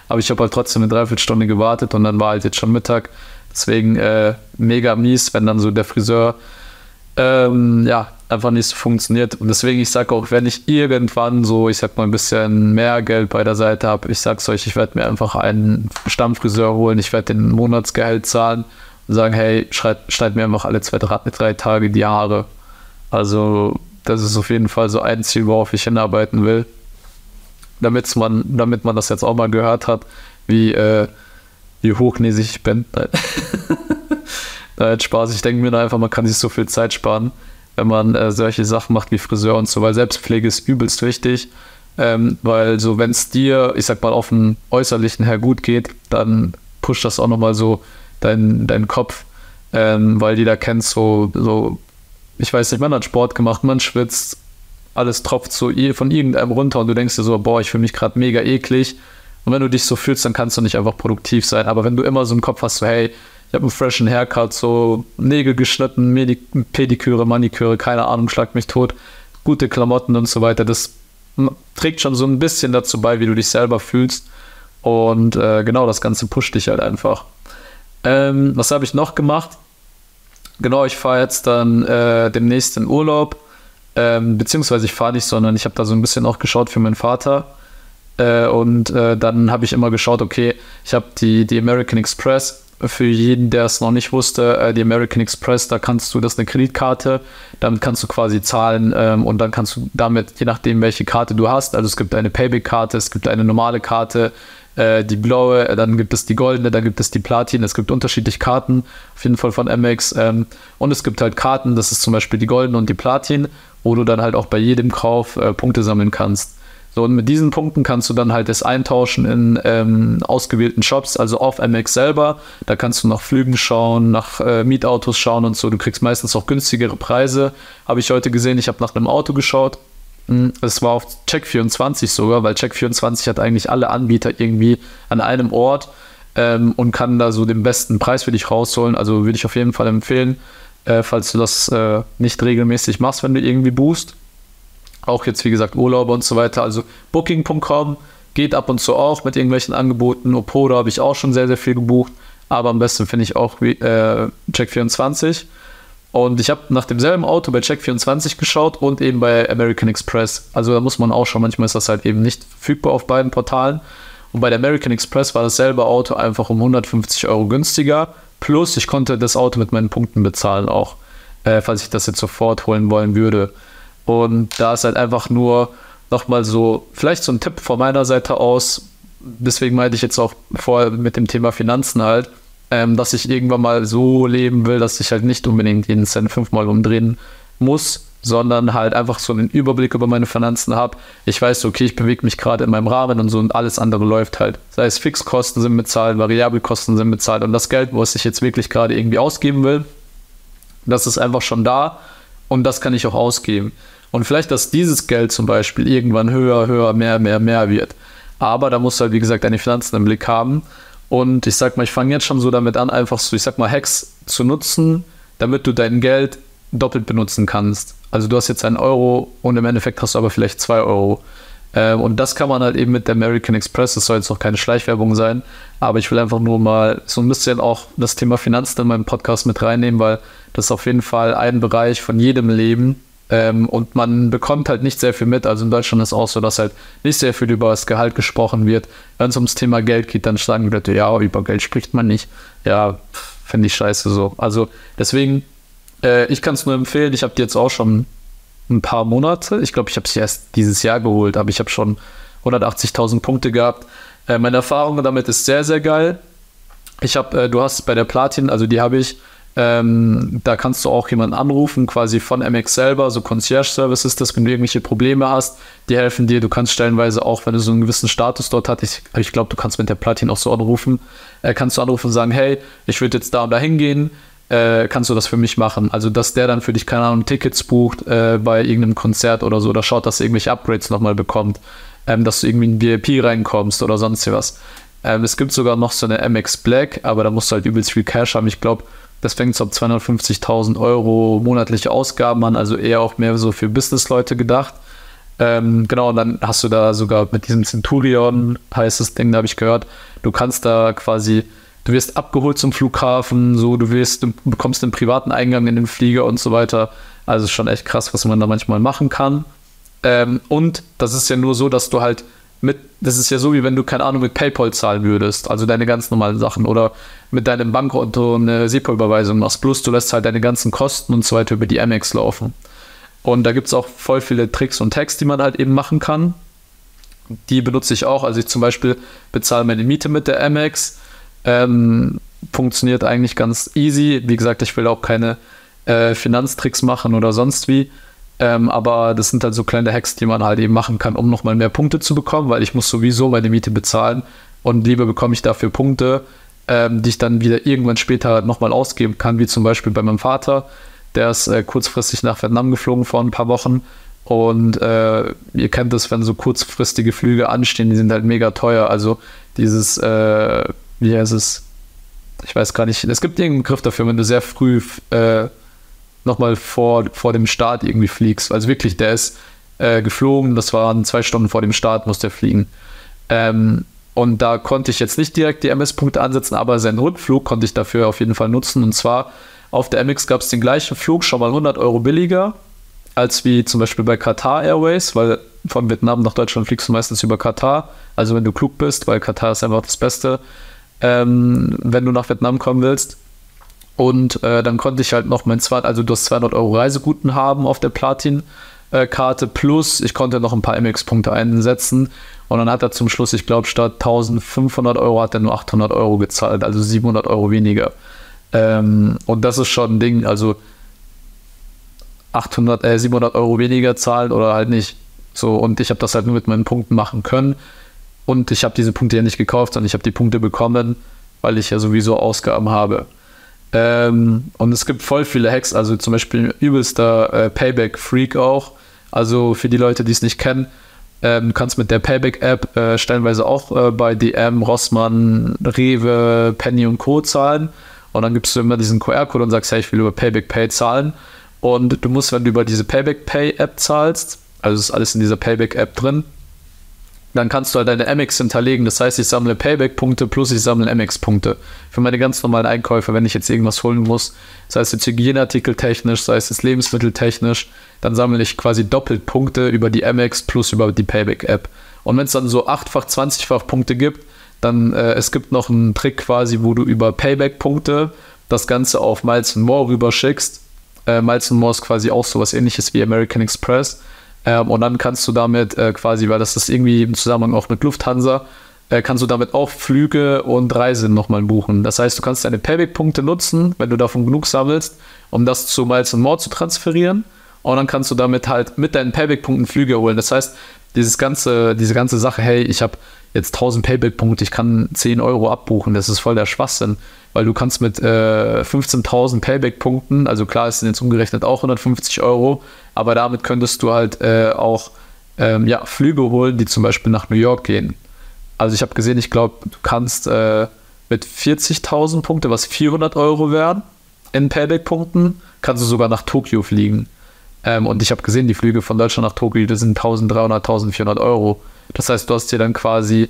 Aber ich habe halt trotzdem eine Dreiviertelstunde gewartet und dann war halt jetzt schon Mittag. Deswegen äh, mega mies, wenn dann so der Friseur ähm, ja, einfach nicht so funktioniert. Und deswegen, ich sage auch, wenn ich irgendwann so, ich sag mal, ein bisschen mehr Geld bei der Seite habe, ich sag's euch, ich werde mir einfach einen Stammfriseur holen, ich werde den Monatsgehalt zahlen und sagen, hey, schneid, schneid mir einfach alle zwei, drei, drei Tage die Haare. Also, das ist auf jeden Fall so ein Ziel, worauf ich hinarbeiten will. Damit's man, damit man das jetzt auch mal gehört hat, wie äh, wie hochnäsig ich bin. Nein. Nein, Spaß. Ich denke mir einfach, man kann sich so viel Zeit sparen, wenn man äh, solche Sachen macht wie Friseur und so, weil Selbstpflege ist übelst wichtig. Ähm, weil so, wenn es dir, ich sag mal, auf dem Äußerlichen her gut geht, dann pusht das auch nochmal so deinen dein Kopf, ähm, weil jeder kennt so, so, ich weiß nicht, man hat Sport gemacht, man schwitzt, alles tropft so von irgendeinem runter und du denkst dir so, boah, ich fühle mich gerade mega eklig und wenn du dich so fühlst, dann kannst du nicht einfach produktiv sein. Aber wenn du immer so im Kopf hast, so, hey, ich habe einen freshen Haircut, so Nägel geschnitten, Medi Pediküre, Maniküre, keine Ahnung, schlag mich tot, gute Klamotten und so weiter, das trägt schon so ein bisschen dazu bei, wie du dich selber fühlst. Und äh, genau, das Ganze pusht dich halt einfach. Ähm, was habe ich noch gemacht? Genau, ich fahre jetzt dann äh, demnächst in Urlaub. Ähm, beziehungsweise ich fahre nicht, sondern ich habe da so ein bisschen auch geschaut für meinen Vater. Äh, und äh, dann habe ich immer geschaut, okay, ich habe die, die American Express, für jeden, der es noch nicht wusste, äh, die American Express, da kannst du, das ist eine Kreditkarte, damit kannst du quasi zahlen ähm, und dann kannst du damit, je nachdem, welche Karte du hast, also es gibt eine Payback-Karte, es gibt eine normale Karte, äh, die blaue, dann gibt es die goldene, dann gibt es die Platin, es gibt unterschiedliche Karten, auf jeden Fall von Amex ähm, und es gibt halt Karten, das ist zum Beispiel die goldene und die Platin, wo du dann halt auch bei jedem Kauf Punkte sammeln kannst. So, und mit diesen Punkten kannst du dann halt das eintauschen in ähm, ausgewählten Shops, also auf MX selber. Da kannst du nach Flügen schauen, nach äh, Mietautos schauen und so. Du kriegst meistens auch günstigere Preise. Habe ich heute gesehen, ich habe nach einem Auto geschaut. Hm, es war auf Check24 sogar, weil Check24 hat eigentlich alle Anbieter irgendwie an einem Ort ähm, und kann da so den besten Preis für dich rausholen. Also würde ich auf jeden Fall empfehlen, äh, falls du das äh, nicht regelmäßig machst, wenn du irgendwie boost auch jetzt, wie gesagt, Urlaube und so weiter. Also Booking.com geht ab und zu auch mit irgendwelchen Angeboten. Opoda habe ich auch schon sehr, sehr viel gebucht. Aber am besten finde ich auch äh, Check24. Und ich habe nach demselben Auto bei Check24 geschaut und eben bei American Express. Also da muss man auch schauen. Manchmal ist das halt eben nicht verfügbar auf beiden Portalen. Und bei der American Express war dasselbe Auto einfach um 150 Euro günstiger. Plus ich konnte das Auto mit meinen Punkten bezahlen auch, äh, falls ich das jetzt sofort holen wollen würde. Und da ist halt einfach nur nochmal so, vielleicht so ein Tipp von meiner Seite aus, deswegen meinte ich jetzt auch vorher mit dem Thema Finanzen halt, ähm, dass ich irgendwann mal so leben will, dass ich halt nicht unbedingt jeden Cent fünfmal umdrehen muss, sondern halt einfach so einen Überblick über meine Finanzen habe. Ich weiß, okay, ich bewege mich gerade in meinem Rahmen und so und alles andere läuft halt. Sei es Fixkosten sind bezahlt, Variabelkosten sind bezahlt und das Geld, was ich jetzt wirklich gerade irgendwie ausgeben will, das ist einfach schon da und das kann ich auch ausgeben. Und vielleicht, dass dieses Geld zum Beispiel irgendwann höher, höher, mehr, mehr, mehr wird. Aber da musst du halt, wie gesagt, deine Finanzen im Blick haben. Und ich sag mal, ich fange jetzt schon so damit an, einfach so, ich sag mal, Hacks zu nutzen, damit du dein Geld doppelt benutzen kannst. Also du hast jetzt einen Euro und im Endeffekt hast du aber vielleicht zwei Euro. Ähm, und das kann man halt eben mit der American Express, das soll jetzt auch keine Schleichwerbung sein, aber ich will einfach nur mal so ein bisschen auch das Thema Finanzen in meinem Podcast mit reinnehmen, weil das ist auf jeden Fall ein Bereich von jedem Leben, ähm, und man bekommt halt nicht sehr viel mit. Also in Deutschland ist auch so, dass halt nicht sehr viel über das Gehalt gesprochen wird. Wenn es ums Thema Geld geht, dann sagen Leute, ja, über Geld spricht man nicht. Ja, finde ich scheiße so. Also deswegen, äh, ich kann es nur empfehlen. Ich habe die jetzt auch schon ein paar Monate. Ich glaube, ich habe sie erst dieses Jahr geholt, aber ich habe schon 180.000 Punkte gehabt. Äh, meine Erfahrung damit ist sehr, sehr geil. Ich habe, äh, du hast bei der Platin, also die habe ich ähm, da kannst du auch jemanden anrufen, quasi von MX selber, so Concierge-Service ist das, wenn du irgendwelche Probleme hast, die helfen dir. Du kannst stellenweise auch, wenn du so einen gewissen Status dort hast, ich, ich glaube, du kannst mit der Platin auch so anrufen, äh, kannst du anrufen und sagen, hey, ich würde jetzt da und da hingehen, äh, kannst du das für mich machen? Also, dass der dann für dich, keine Ahnung, Tickets bucht äh, bei irgendeinem Konzert oder so, oder schaut, dass er irgendwelche Upgrades nochmal bekommt, ähm, dass du irgendwie in VIP reinkommst oder sonst was. Ähm, es gibt sogar noch so eine MX Black, aber da musst du halt übelst viel Cash haben. Ich glaube, das fängt so ab 250.000 Euro monatliche Ausgaben an, also eher auch mehr so für Businessleute gedacht. Ähm, genau, und dann hast du da sogar mit diesem Centurion, heißt das Ding, da habe ich gehört, du kannst da quasi, du wirst abgeholt zum Flughafen, so, du wirst, du bekommst einen privaten Eingang in den Flieger und so weiter. Also schon echt krass, was man da manchmal machen kann. Ähm, und das ist ja nur so, dass du halt mit, das ist ja so, wie wenn du, keine Ahnung, mit PayPal zahlen würdest, also deine ganz normalen Sachen oder mit deinem Bankkonto eine SEPA-Überweisung machst, plus du lässt halt deine ganzen Kosten und so weiter über die Amex laufen. Und da gibt es auch voll viele Tricks und Tags, die man halt eben machen kann. Die benutze ich auch. Also ich zum Beispiel bezahle meine Miete mit der Amex. Ähm, funktioniert eigentlich ganz easy. Wie gesagt, ich will auch keine äh, Finanztricks machen oder sonst wie. Ähm, aber das sind halt so kleine Hacks, die man halt eben machen kann, um nochmal mehr Punkte zu bekommen, weil ich muss sowieso meine Miete bezahlen und lieber bekomme ich dafür Punkte, ähm, die ich dann wieder irgendwann später nochmal ausgeben kann, wie zum Beispiel bei meinem Vater. Der ist äh, kurzfristig nach Vietnam geflogen vor ein paar Wochen. Und äh, ihr kennt das, wenn so kurzfristige Flüge anstehen, die sind halt mega teuer. Also dieses, äh, wie heißt es? Ich weiß gar nicht. Es gibt irgendeinen Begriff dafür, wenn du sehr früh äh, nochmal vor, vor dem Start irgendwie fliegst. Also wirklich, der ist äh, geflogen, das waren zwei Stunden vor dem Start, musste er fliegen. Ähm, und da konnte ich jetzt nicht direkt die MS-Punkte ansetzen, aber seinen Rückflug konnte ich dafür auf jeden Fall nutzen. Und zwar auf der MX gab es den gleichen Flug, schon mal 100 Euro billiger, als wie zum Beispiel bei Qatar Airways, weil von Vietnam nach Deutschland fliegst du meistens über Katar. Also wenn du klug bist, weil Katar ist einfach das Beste. Ähm, wenn du nach Vietnam kommen willst. Und äh, dann konnte ich halt noch mein 200, also du hast 200 Euro Reiseguten haben auf der Platin-Karte plus ich konnte noch ein paar MX-Punkte einsetzen. Und dann hat er zum Schluss, ich glaube, statt 1500 Euro hat er nur 800 Euro gezahlt, also 700 Euro weniger. Ähm, und das ist schon ein Ding, also 800, äh, 700 Euro weniger zahlen oder halt nicht. So, und ich habe das halt nur mit meinen Punkten machen können. Und ich habe diese Punkte ja nicht gekauft, sondern ich habe die Punkte bekommen, weil ich ja sowieso Ausgaben habe. Ähm, und es gibt voll viele Hacks, also zum Beispiel übelster äh, Payback Freak auch. Also für die Leute, die es nicht kennen, ähm, du kannst mit der Payback-App äh, stellenweise auch äh, bei DM, Rossmann, Rewe, Penny und Co. zahlen. Und dann gibst du immer diesen QR-Code und sagst, hey, ich will über Payback Pay zahlen. Und du musst, wenn du über diese Payback Pay App zahlst, also ist alles in dieser Payback App drin, dann kannst du halt deine MX hinterlegen. Das heißt, ich sammle Payback-Punkte plus ich sammle MX-Punkte für meine ganz normalen Einkäufe, wenn ich jetzt irgendwas holen muss. Sei es jetzt Hygieneartikel technisch, sei es jetzt Lebensmittel technisch, dann sammle ich quasi doppelt Punkte über die MX plus über die Payback-App. Und wenn es dann so achtfach, 20-fach Punkte gibt, dann äh, es gibt noch einen Trick quasi, wo du über Payback-Punkte das Ganze auf Miles More rüberschickst. Äh, Miles More ist quasi auch sowas ähnliches wie American Express ähm, und dann kannst du damit äh, quasi, weil das ist irgendwie im Zusammenhang auch mit Lufthansa, äh, kannst du damit auch Flüge und Reisen nochmal buchen. Das heißt, du kannst deine Payback-Punkte nutzen, wenn du davon genug sammelst, um das zu Miles More zu transferieren. Und dann kannst du damit halt mit deinen Payback-Punkten Flüge holen. Das heißt, dieses ganze, diese ganze Sache, hey, ich habe jetzt 1000 Payback-Punkte, ich kann 10 Euro abbuchen, das ist voll der Schwachsinn, weil du kannst mit äh, 15.000 Payback-Punkten, also klar ist jetzt umgerechnet auch 150 Euro, aber damit könntest du halt äh, auch ähm, ja, Flüge holen, die zum Beispiel nach New York gehen. Also ich habe gesehen, ich glaube, du kannst äh, mit 40.000 Punkte, was 400 Euro wären, in Payback-Punkten, kannst du sogar nach Tokio fliegen. Ähm, und ich habe gesehen, die Flüge von Deutschland nach Tokio, das sind 1300, 1400 Euro. Das heißt, du hast dir dann quasi,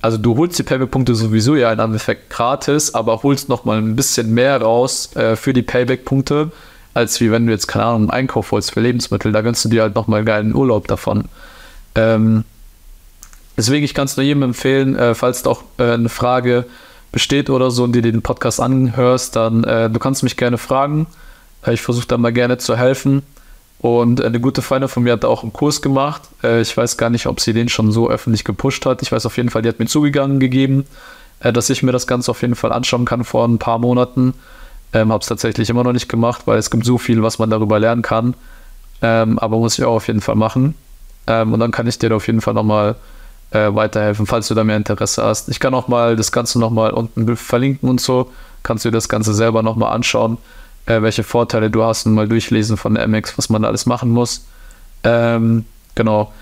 also du holst die Payback-Punkte sowieso ja in Endeffekt gratis, aber holst nochmal ein bisschen mehr raus äh, für die Payback-Punkte, als wie wenn du jetzt, keine Ahnung, einen Einkauf holst für Lebensmittel. Da gönnst du dir halt nochmal einen geilen Urlaub davon. Ähm, deswegen, ich kann es nur jedem empfehlen, äh, falls doch äh, eine Frage besteht oder so und dir den Podcast anhörst, dann äh, du kannst mich gerne fragen. Äh, ich versuche da mal gerne zu helfen. Und eine gute Freundin von mir hat auch einen Kurs gemacht. Äh, ich weiß gar nicht, ob sie den schon so öffentlich gepusht hat. Ich weiß auf jeden Fall, die hat mir zugegangen gegeben, äh, dass ich mir das Ganze auf jeden Fall anschauen kann vor ein paar Monaten. Ähm, habe es tatsächlich immer noch nicht gemacht, weil es gibt so viel, was man darüber lernen kann. Ähm, aber muss ich auch auf jeden Fall machen. Ähm, und dann kann ich dir auf jeden Fall nochmal äh, weiterhelfen, falls du da mehr Interesse hast. Ich kann auch mal das Ganze nochmal unten verlinken und so. Kannst du dir das Ganze selber nochmal anschauen, äh, welche Vorteile du hast und mal durchlesen von der MX, was man da alles machen muss. Ähm, genau.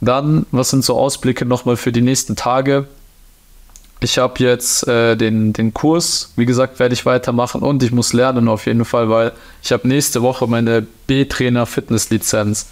Dann, was sind so Ausblicke nochmal für die nächsten Tage? Ich habe jetzt äh, den, den Kurs, wie gesagt, werde ich weitermachen und ich muss lernen auf jeden Fall, weil ich habe nächste Woche meine B-Trainer Fitness-Lizenz.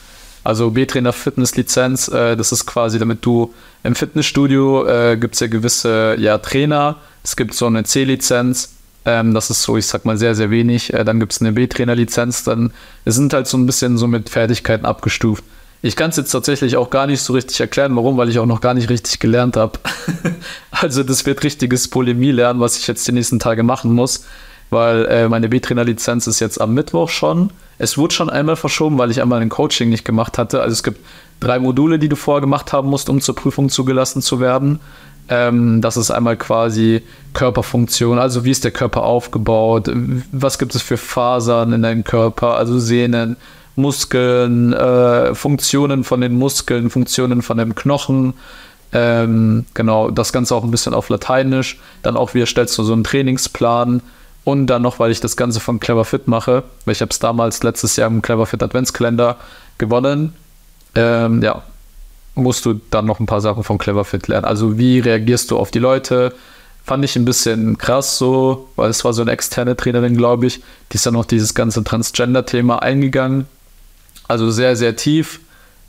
Also B-Trainer Fitness-Lizenz, äh, das ist quasi, damit du im Fitnessstudio äh, gibt es ja gewisse ja, Trainer, es gibt so eine C-Lizenz, ähm, das ist so, ich sag mal, sehr, sehr wenig. Äh, dann gibt es eine B-Trainer-Lizenz, dann es sind halt so ein bisschen so mit Fertigkeiten abgestuft. Ich kann es jetzt tatsächlich auch gar nicht so richtig erklären, warum, weil ich auch noch gar nicht richtig gelernt habe. also das wird richtiges Polemie lernen, was ich jetzt die nächsten Tage machen muss, weil äh, meine B-Trainer-Lizenz ist jetzt am Mittwoch schon. Es wurde schon einmal verschoben, weil ich einmal ein Coaching nicht gemacht hatte. Also es gibt drei Module, die du vorher gemacht haben musst, um zur Prüfung zugelassen zu werden. Ähm, das ist einmal quasi Körperfunktion, also wie ist der Körper aufgebaut, was gibt es für Fasern in deinem Körper, also Sehnen, Muskeln, äh, Funktionen von den Muskeln, Funktionen von dem Knochen. Ähm, genau, das Ganze auch ein bisschen auf Lateinisch. Dann auch, wie erstellst du so einen Trainingsplan? Und dann noch, weil ich das Ganze von Clever Fit mache, weil ich habe es damals letztes Jahr im Clever Fit Adventskalender gewonnen. Ähm, ja, musst du dann noch ein paar Sachen von Clever Fit lernen. Also wie reagierst du auf die Leute? Fand ich ein bisschen krass so, weil es war so eine externe Trainerin, glaube ich, die ist dann noch dieses ganze Transgender-Thema eingegangen also sehr, sehr tief.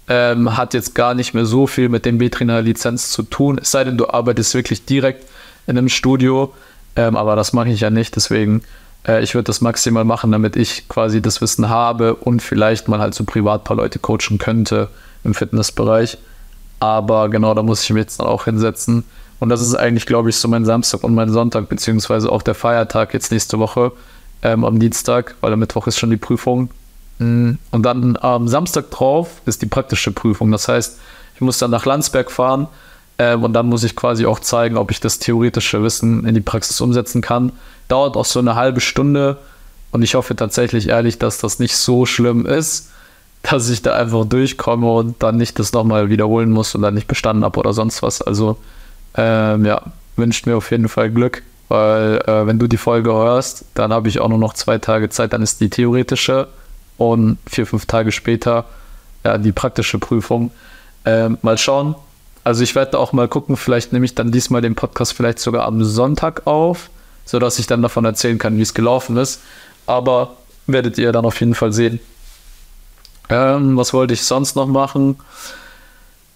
Ähm, hat jetzt gar nicht mehr so viel mit dem B-Trainer-Lizenz zu tun, es sei denn, du arbeitest wirklich direkt in einem Studio. Ähm, aber das mache ich ja nicht, deswegen äh, ich würde das maximal machen, damit ich quasi das Wissen habe und vielleicht mal halt so privat ein paar Leute coachen könnte im Fitnessbereich. Aber genau, da muss ich mich jetzt dann auch hinsetzen Und das ist eigentlich, glaube ich, so mein Samstag und mein Sonntag, beziehungsweise auch der Feiertag jetzt nächste Woche ähm, am Dienstag, weil am Mittwoch ist schon die Prüfung. Mm, und dann am Samstag drauf ist die praktische Prüfung. Das heißt, ich muss dann nach Landsberg fahren ähm, und dann muss ich quasi auch zeigen, ob ich das theoretische Wissen in die Praxis umsetzen kann. Dauert auch so eine halbe Stunde und ich hoffe tatsächlich ehrlich, dass das nicht so schlimm ist, dass ich da einfach durchkomme und dann nicht das nochmal wiederholen muss und dann nicht bestanden habe oder sonst was. Also ähm, ja, wünscht mir auf jeden Fall Glück, weil äh, wenn du die Folge hörst, dann habe ich auch nur noch zwei Tage Zeit, dann ist die theoretische und vier, fünf Tage später ja, die praktische Prüfung. Ähm, mal schauen. Also ich werde auch mal gucken, vielleicht nehme ich dann diesmal den Podcast vielleicht sogar am Sonntag auf, sodass ich dann davon erzählen kann, wie es gelaufen ist. Aber werdet ihr dann auf jeden Fall sehen. Ähm, was wollte ich sonst noch machen?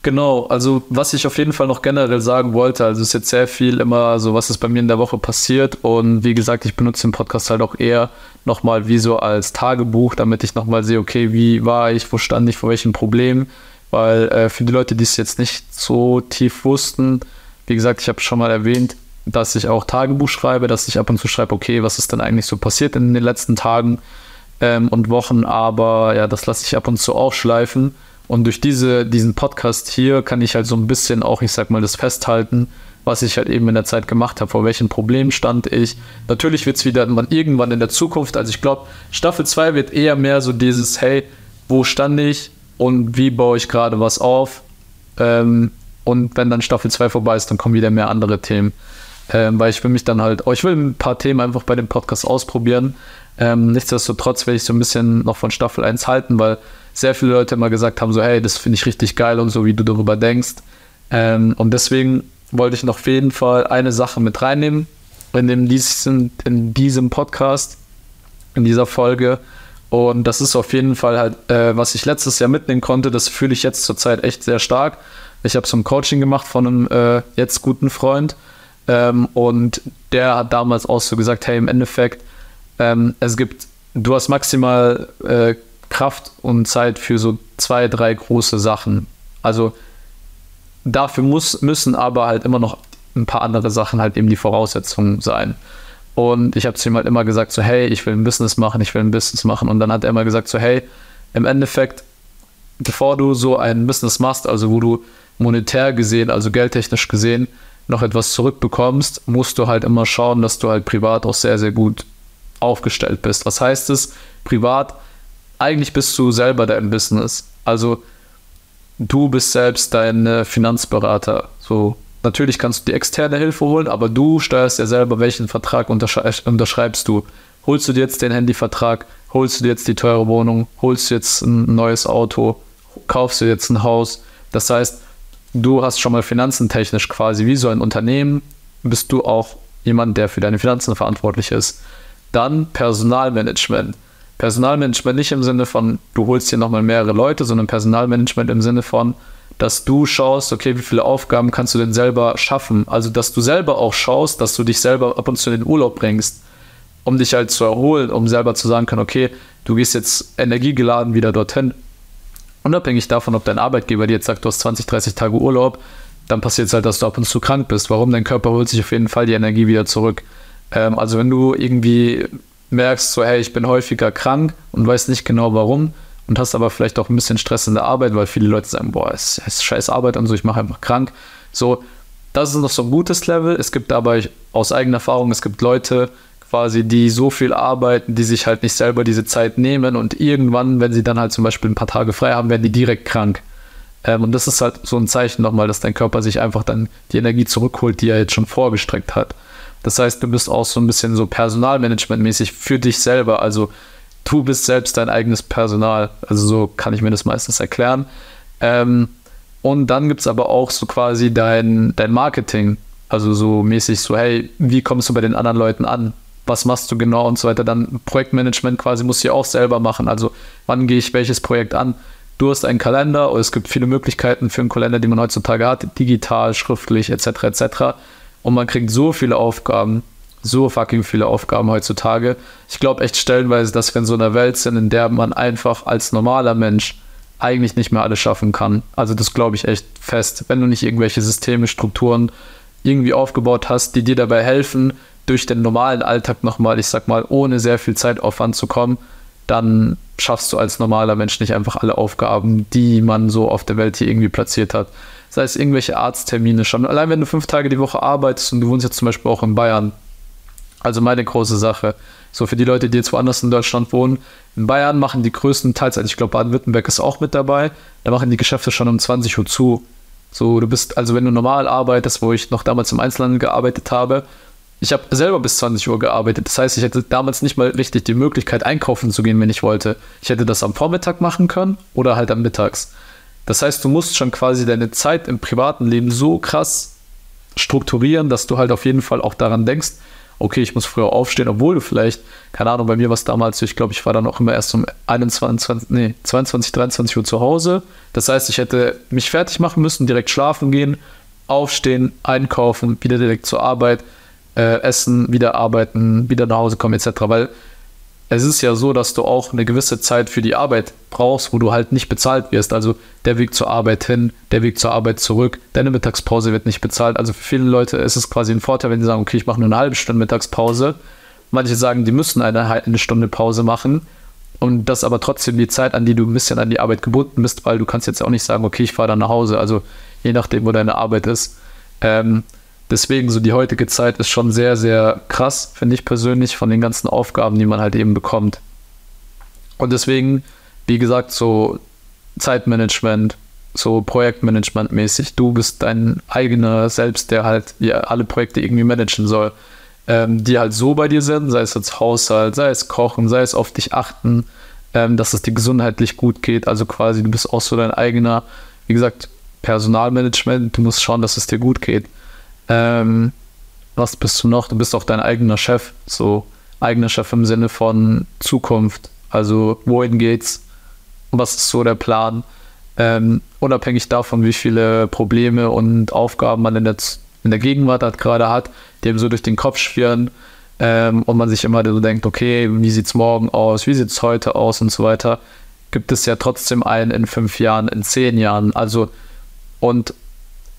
Genau, also was ich auf jeden Fall noch generell sagen wollte, also ist jetzt sehr viel immer so, was ist bei mir in der Woche passiert und wie gesagt, ich benutze den Podcast halt auch eher nochmal wie so als Tagebuch, damit ich nochmal sehe, okay, wie war ich, wo stand ich, vor welchen Problemen, weil äh, für die Leute, die es jetzt nicht so tief wussten, wie gesagt, ich habe schon mal erwähnt, dass ich auch Tagebuch schreibe, dass ich ab und zu schreibe, okay, was ist denn eigentlich so passiert in den letzten Tagen ähm, und Wochen, aber ja, das lasse ich ab und zu auch schleifen und durch diese, diesen Podcast hier kann ich halt so ein bisschen auch, ich sag mal, das festhalten, was ich halt eben in der Zeit gemacht habe, vor welchen Problemen stand ich. Natürlich wird es wieder irgendwann in der Zukunft, also ich glaube, Staffel 2 wird eher mehr so dieses, hey, wo stand ich und wie baue ich gerade was auf. Ähm, und wenn dann Staffel 2 vorbei ist, dann kommen wieder mehr andere Themen. Ähm, weil ich will mich dann halt, oh, ich will ein paar Themen einfach bei dem Podcast ausprobieren. Ähm, nichtsdestotrotz will ich so ein bisschen noch von Staffel 1 halten, weil sehr viele Leute immer gesagt haben, so hey, das finde ich richtig geil und so, wie du darüber denkst. Ähm, und deswegen wollte ich noch auf jeden Fall eine Sache mit reinnehmen in, dem, in diesem Podcast, in dieser Folge. Und das ist auf jeden Fall halt, äh, was ich letztes Jahr mitnehmen konnte, das fühle ich jetzt zurzeit echt sehr stark. Ich habe so ein Coaching gemacht von einem äh, jetzt guten Freund. Ähm, und der hat damals auch so gesagt, hey, im Endeffekt, ähm, es gibt, du hast maximal äh, Kraft und Zeit für so zwei, drei große Sachen. Also dafür muss, müssen aber halt immer noch ein paar andere Sachen halt eben die Voraussetzungen sein. Und ich habe zu ihm halt immer gesagt, so, hey, ich will ein Business machen, ich will ein Business machen. Und dann hat er immer gesagt, so, hey, im Endeffekt, bevor du so ein Business machst, also wo du monetär gesehen, also geldtechnisch gesehen, noch etwas zurückbekommst, musst du halt immer schauen, dass du halt privat auch sehr, sehr gut aufgestellt bist. Was heißt es? Privat eigentlich bist du selber dein Business. Also du bist selbst dein äh, Finanzberater. So, natürlich kannst du die externe Hilfe holen, aber du steuerst ja selber, welchen Vertrag unterschreibst du. Holst du dir jetzt den Handyvertrag, holst du dir jetzt die teure Wohnung, holst du jetzt ein neues Auto, kaufst du jetzt ein Haus. Das heißt, du hast schon mal finanzentechnisch quasi wie so ein Unternehmen, bist du auch jemand, der für deine Finanzen verantwortlich ist. Dann Personalmanagement. Personalmanagement nicht im Sinne von, du holst hier nochmal mehrere Leute, sondern Personalmanagement im Sinne von, dass du schaust, okay, wie viele Aufgaben kannst du denn selber schaffen? Also, dass du selber auch schaust, dass du dich selber ab und zu in den Urlaub bringst, um dich halt zu erholen, um selber zu sagen können, okay, du gehst jetzt energiegeladen wieder dorthin. Unabhängig davon, ob dein Arbeitgeber dir jetzt sagt, du hast 20, 30 Tage Urlaub, dann passiert es halt, dass du ab und zu krank bist. Warum? Dein Körper holt sich auf jeden Fall die Energie wieder zurück. Ähm, also, wenn du irgendwie merkst, so, hey, ich bin häufiger krank und weiß nicht genau warum und hast aber vielleicht auch ein bisschen Stress in der Arbeit, weil viele Leute sagen, boah, es ist scheiß Arbeit und so, ich mache einfach krank. So, das ist noch so ein gutes Level. Es gibt aber aus eigener Erfahrung, es gibt Leute quasi, die so viel arbeiten, die sich halt nicht selber diese Zeit nehmen und irgendwann, wenn sie dann halt zum Beispiel ein paar Tage frei haben, werden die direkt krank. Ähm, und das ist halt so ein Zeichen nochmal, dass dein Körper sich einfach dann die Energie zurückholt, die er jetzt schon vorgestreckt hat. Das heißt, du bist auch so ein bisschen so Personalmanagement-mäßig für dich selber. Also du bist selbst dein eigenes Personal. Also so kann ich mir das meistens erklären. Ähm, und dann gibt es aber auch so quasi dein, dein Marketing. Also so mäßig so, hey, wie kommst du bei den anderen Leuten an? Was machst du genau und so weiter. Dann Projektmanagement quasi musst du ja auch selber machen. Also wann gehe ich welches Projekt an? Du hast einen Kalender, es gibt viele Möglichkeiten für einen Kalender, die man heutzutage hat, digital, schriftlich etc. etc. Und man kriegt so viele Aufgaben, so fucking viele Aufgaben heutzutage. Ich glaube echt stellenweise, dass wir in so einer Welt sind, in der man einfach als normaler Mensch eigentlich nicht mehr alles schaffen kann. Also das glaube ich echt fest. Wenn du nicht irgendwelche Systeme, Strukturen irgendwie aufgebaut hast, die dir dabei helfen, durch den normalen Alltag nochmal, ich sag mal, ohne sehr viel Zeitaufwand zu kommen, dann schaffst du als normaler Mensch nicht einfach alle Aufgaben, die man so auf der Welt hier irgendwie platziert hat. Sei es irgendwelche Arzttermine schon. Allein wenn du fünf Tage die Woche arbeitest und du wohnst jetzt zum Beispiel auch in Bayern. Also meine große Sache. So für die Leute, die jetzt woanders in Deutschland wohnen. In Bayern machen die größten Teils, also ich glaube Baden-Württemberg ist auch mit dabei, da machen die Geschäfte schon um 20 Uhr zu. So, du bist, also wenn du normal arbeitest, wo ich noch damals im Einzelhandel gearbeitet habe, ich habe selber bis 20 Uhr gearbeitet. Das heißt, ich hätte damals nicht mal richtig die Möglichkeit, einkaufen zu gehen, wenn ich wollte. Ich hätte das am Vormittag machen können oder halt am Mittags. Das heißt, du musst schon quasi deine Zeit im privaten Leben so krass strukturieren, dass du halt auf jeden Fall auch daran denkst, okay, ich muss früher aufstehen, obwohl du vielleicht, keine Ahnung, bei mir war es damals, ich glaube, ich war dann auch immer erst um 21, nee, 22, 23 Uhr zu Hause. Das heißt, ich hätte mich fertig machen müssen, direkt schlafen gehen, aufstehen, einkaufen, wieder direkt zur Arbeit, äh, essen, wieder arbeiten, wieder nach Hause kommen, etc. Weil es ist ja so, dass du auch eine gewisse Zeit für die Arbeit brauchst, wo du halt nicht bezahlt wirst. Also der Weg zur Arbeit hin, der Weg zur Arbeit zurück, deine Mittagspause wird nicht bezahlt. Also für viele Leute ist es quasi ein Vorteil, wenn sie sagen, okay, ich mache nur eine halbe Stunde Mittagspause. Manche sagen, die müssen eine, eine Stunde Pause machen. Und das aber trotzdem die Zeit, an die du ein bisschen an die Arbeit gebunden bist, weil du kannst jetzt auch nicht sagen, okay, ich fahre dann nach Hause. Also je nachdem, wo deine Arbeit ist. Ähm, Deswegen so die heutige Zeit ist schon sehr, sehr krass, finde ich persönlich, von den ganzen Aufgaben, die man halt eben bekommt. Und deswegen, wie gesagt, so Zeitmanagement, so Projektmanagement mäßig. Du bist dein eigener Selbst, der halt ja, alle Projekte irgendwie managen soll, ähm, die halt so bei dir sind, sei es jetzt Haushalt, sei es Kochen, sei es auf dich achten, ähm, dass es dir gesundheitlich gut geht. Also quasi, du bist auch so dein eigener, wie gesagt, Personalmanagement. Du musst schauen, dass es dir gut geht. Ähm, was bist du noch? Du bist auch dein eigener Chef, so eigener Chef im Sinne von Zukunft. Also wohin geht's? Was ist so der Plan? Ähm, unabhängig davon, wie viele Probleme und Aufgaben man in der, in der Gegenwart hat, gerade hat, die eben so durch den Kopf schwirren ähm, und man sich immer so denkt, okay, wie sieht's morgen aus, wie sieht's heute aus und so weiter, gibt es ja trotzdem einen in fünf Jahren, in zehn Jahren. Also und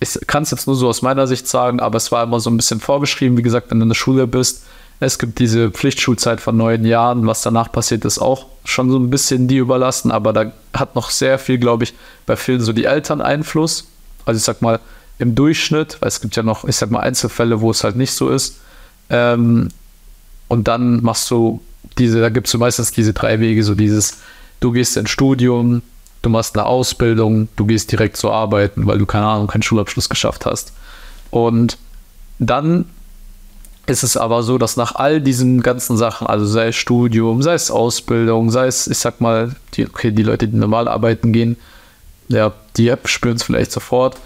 ich kann es jetzt nur so aus meiner Sicht sagen, aber es war immer so ein bisschen vorgeschrieben, wie gesagt, wenn du in der Schule bist. Es gibt diese Pflichtschulzeit von neun Jahren. Was danach passiert, ist auch schon so ein bisschen die überlassen, aber da hat noch sehr viel, glaube ich, bei vielen so die Eltern Einfluss. Also ich sag mal, im Durchschnitt, weil es gibt ja noch, ich sag mal, Einzelfälle, wo es halt nicht so ist. Ähm, und dann machst du diese, da gibt es so meistens diese drei Wege, so dieses, du gehst ins Studium, du machst eine Ausbildung, du gehst direkt zur Arbeiten, weil du keine Ahnung, keinen Schulabschluss geschafft hast. Und dann ist es aber so, dass nach all diesen ganzen Sachen, also sei es Studium, sei es Ausbildung, sei es, ich sag mal, die, okay, die Leute, die normal arbeiten gehen, ja, die spüren es vielleicht sofort,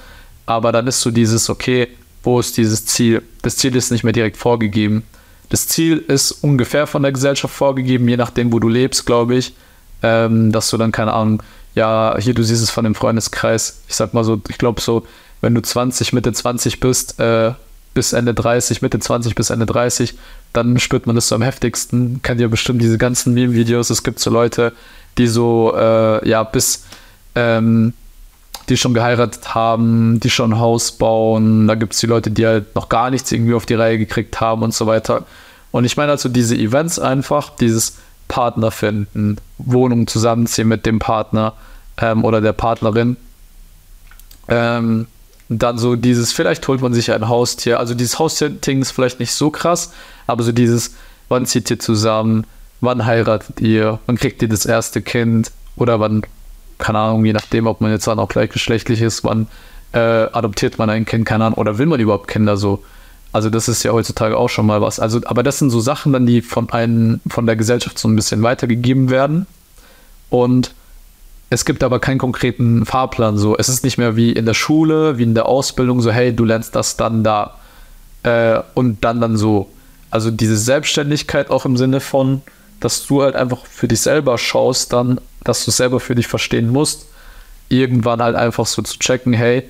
aber dann ist so dieses, okay, wo ist dieses Ziel? Das Ziel ist nicht mehr direkt vorgegeben. Das Ziel ist ungefähr von der Gesellschaft vorgegeben, je nachdem, wo du lebst, glaube ich, ähm, dass du dann, keine Ahnung, ja, hier, du siehst es von dem Freundeskreis. Ich sag mal so, ich glaube so, wenn du 20, Mitte 20 bist, äh, bis Ende 30, Mitte 20 bis Ende 30, dann spürt man das so am heftigsten. Kennt ihr bestimmt diese ganzen Meme-Videos. Es gibt so Leute, die so, äh, ja, bis, ähm, die schon geheiratet haben, die schon ein Haus bauen. Da gibt es die Leute, die halt noch gar nichts irgendwie auf die Reihe gekriegt haben und so weiter. Und ich meine also diese Events einfach, dieses Partner finden, Wohnung zusammenziehen mit dem Partner ähm, oder der Partnerin. Ähm, dann so dieses, vielleicht holt man sich ein Haustier. Also dieses Haustier-Ding ist vielleicht nicht so krass, aber so dieses, wann zieht ihr zusammen, wann heiratet ihr, wann kriegt ihr das erste Kind oder wann, keine Ahnung, je nachdem, ob man jetzt dann auch gleichgeschlechtlich ist, wann äh, adoptiert man ein Kind, keine Ahnung, oder will man überhaupt Kinder so. Also das ist ja heutzutage auch schon mal was. Also, aber das sind so Sachen dann, die von einem, von der Gesellschaft so ein bisschen weitergegeben werden. Und es gibt aber keinen konkreten Fahrplan. So, es ist nicht mehr wie in der Schule, wie in der Ausbildung, so, hey, du lernst das dann da. Äh, und dann dann so. Also diese Selbstständigkeit auch im Sinne von, dass du halt einfach für dich selber schaust, dann, dass du es selber für dich verstehen musst. Irgendwann halt einfach so zu checken, hey,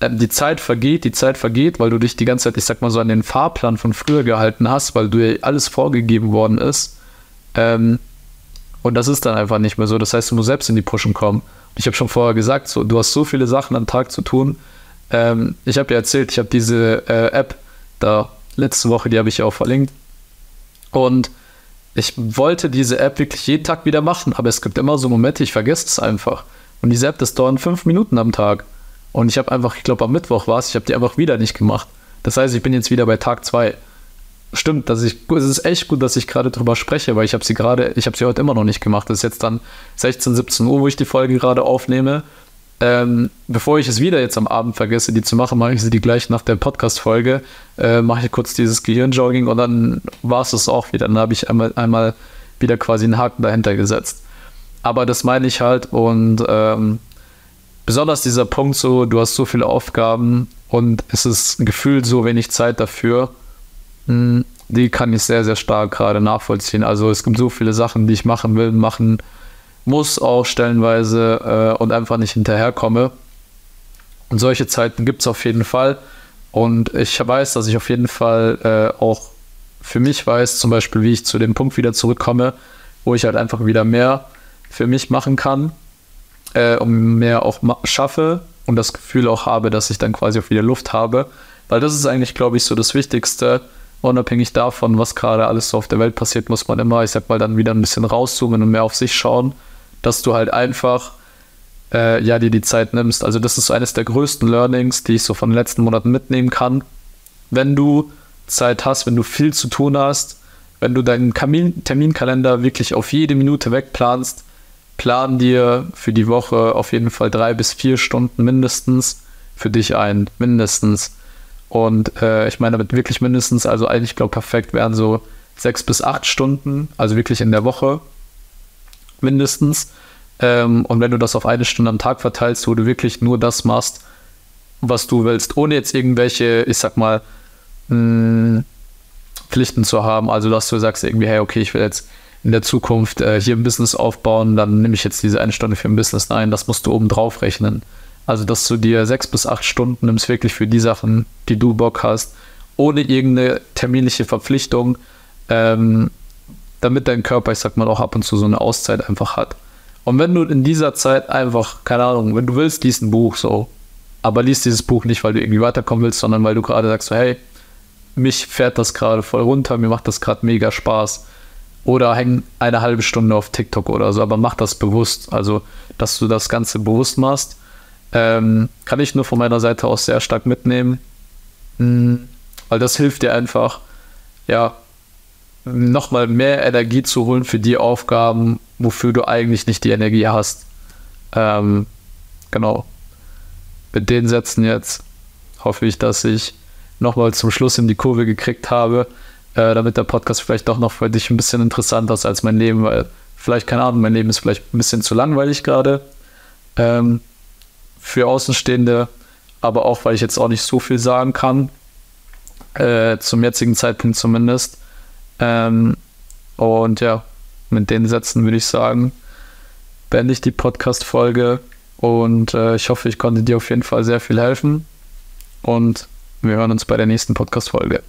die Zeit vergeht, die Zeit vergeht, weil du dich die ganze Zeit, ich sag mal so, an den Fahrplan von früher gehalten hast, weil dir alles vorgegeben worden ist. Ähm, und das ist dann einfach nicht mehr so. Das heißt, du musst selbst in die Pushen kommen. Ich habe schon vorher gesagt, so, du hast so viele Sachen am Tag zu tun. Ähm, ich habe ja erzählt, ich habe diese äh, App da letzte Woche, die habe ich ja auch verlinkt. Und ich wollte diese App wirklich jeden Tag wieder machen, aber es gibt immer so Momente, ich vergesse es einfach. Und diese App, das dauert fünf Minuten am Tag. Und ich habe einfach, ich glaube am Mittwoch war es, ich habe die einfach wieder nicht gemacht. Das heißt, ich bin jetzt wieder bei Tag zwei. Stimmt, dass ich, es ist echt gut, dass ich gerade drüber spreche, weil ich habe sie gerade, ich habe sie heute immer noch nicht gemacht. Das ist jetzt dann 16, 17 Uhr, wo ich die Folge gerade aufnehme. Ähm, bevor ich es wieder jetzt am Abend vergesse, die zu machen, mache ich sie die gleich nach der Podcast-Folge. Äh, mache ich kurz dieses Gehirnjogging und dann war es das auch wieder. Dann habe ich einmal, einmal wieder quasi einen Haken dahinter gesetzt. Aber das meine ich halt und ähm, besonders dieser Punkt so, du hast so viele Aufgaben und es ist gefühlt so wenig Zeit dafür, hm, die kann ich sehr, sehr stark gerade nachvollziehen. Also es gibt so viele Sachen, die ich machen will, machen muss auch stellenweise äh, und einfach nicht hinterherkomme. Und solche Zeiten gibt es auf jeden Fall. Und ich weiß, dass ich auf jeden Fall äh, auch für mich weiß, zum Beispiel, wie ich zu dem Punkt wieder zurückkomme, wo ich halt einfach wieder mehr für mich machen kann, äh, um mehr auch schaffe und das Gefühl auch habe, dass ich dann quasi auch wieder Luft habe. Weil das ist eigentlich, glaube ich, so das Wichtigste. Unabhängig davon, was gerade alles so auf der Welt passiert, muss man immer, ich sag mal, dann wieder ein bisschen rauszoomen und mehr auf sich schauen dass du halt einfach äh, ja, dir die Zeit nimmst. Also das ist eines der größten Learnings, die ich so von den letzten Monaten mitnehmen kann. Wenn du Zeit hast, wenn du viel zu tun hast, wenn du deinen Kamin Terminkalender wirklich auf jede Minute wegplanst, plan dir für die Woche auf jeden Fall drei bis vier Stunden mindestens für dich ein, mindestens. Und äh, ich meine damit wirklich mindestens, also eigentlich glaube perfekt wären so sechs bis acht Stunden, also wirklich in der Woche mindestens. Ähm, und wenn du das auf eine Stunde am Tag verteilst, wo du wirklich nur das machst, was du willst, ohne jetzt irgendwelche, ich sag mal, mh, hm, Pflichten zu haben. Also, dass du sagst irgendwie, hey, okay, ich will jetzt in der Zukunft äh, hier ein Business aufbauen, dann nehme ich jetzt diese eine Stunde für ein Business. Nein, das musst du oben drauf rechnen. Also, dass du dir sechs bis acht Stunden nimmst, wirklich für die Sachen, die du Bock hast, ohne irgendeine terminliche Verpflichtung. Ähm, damit dein Körper, ich sag mal, auch ab und zu so eine Auszeit einfach hat. Und wenn du in dieser Zeit einfach, keine Ahnung, wenn du willst, liest ein Buch so, aber liest dieses Buch nicht, weil du irgendwie weiterkommen willst, sondern weil du gerade sagst, so, hey, mich fährt das gerade voll runter, mir macht das gerade mega Spaß. Oder häng eine halbe Stunde auf TikTok oder so, aber mach das bewusst. Also, dass du das Ganze bewusst machst, ähm, kann ich nur von meiner Seite aus sehr stark mitnehmen. Mhm, weil das hilft dir einfach, ja, nochmal mehr Energie zu holen für die Aufgaben, wofür du eigentlich nicht die Energie hast. Ähm, genau. Mit den Sätzen jetzt hoffe ich, dass ich nochmal zum Schluss in die Kurve gekriegt habe, äh, damit der Podcast vielleicht doch noch für dich ein bisschen interessanter ist als mein Leben, weil vielleicht, keine Ahnung, mein Leben ist vielleicht ein bisschen zu langweilig gerade ähm, für Außenstehende, aber auch, weil ich jetzt auch nicht so viel sagen kann, äh, zum jetzigen Zeitpunkt zumindest. Ähm, und ja, mit den Sätzen würde ich sagen, beende ich die Podcast-Folge und äh, ich hoffe, ich konnte dir auf jeden Fall sehr viel helfen und wir hören uns bei der nächsten Podcast-Folge.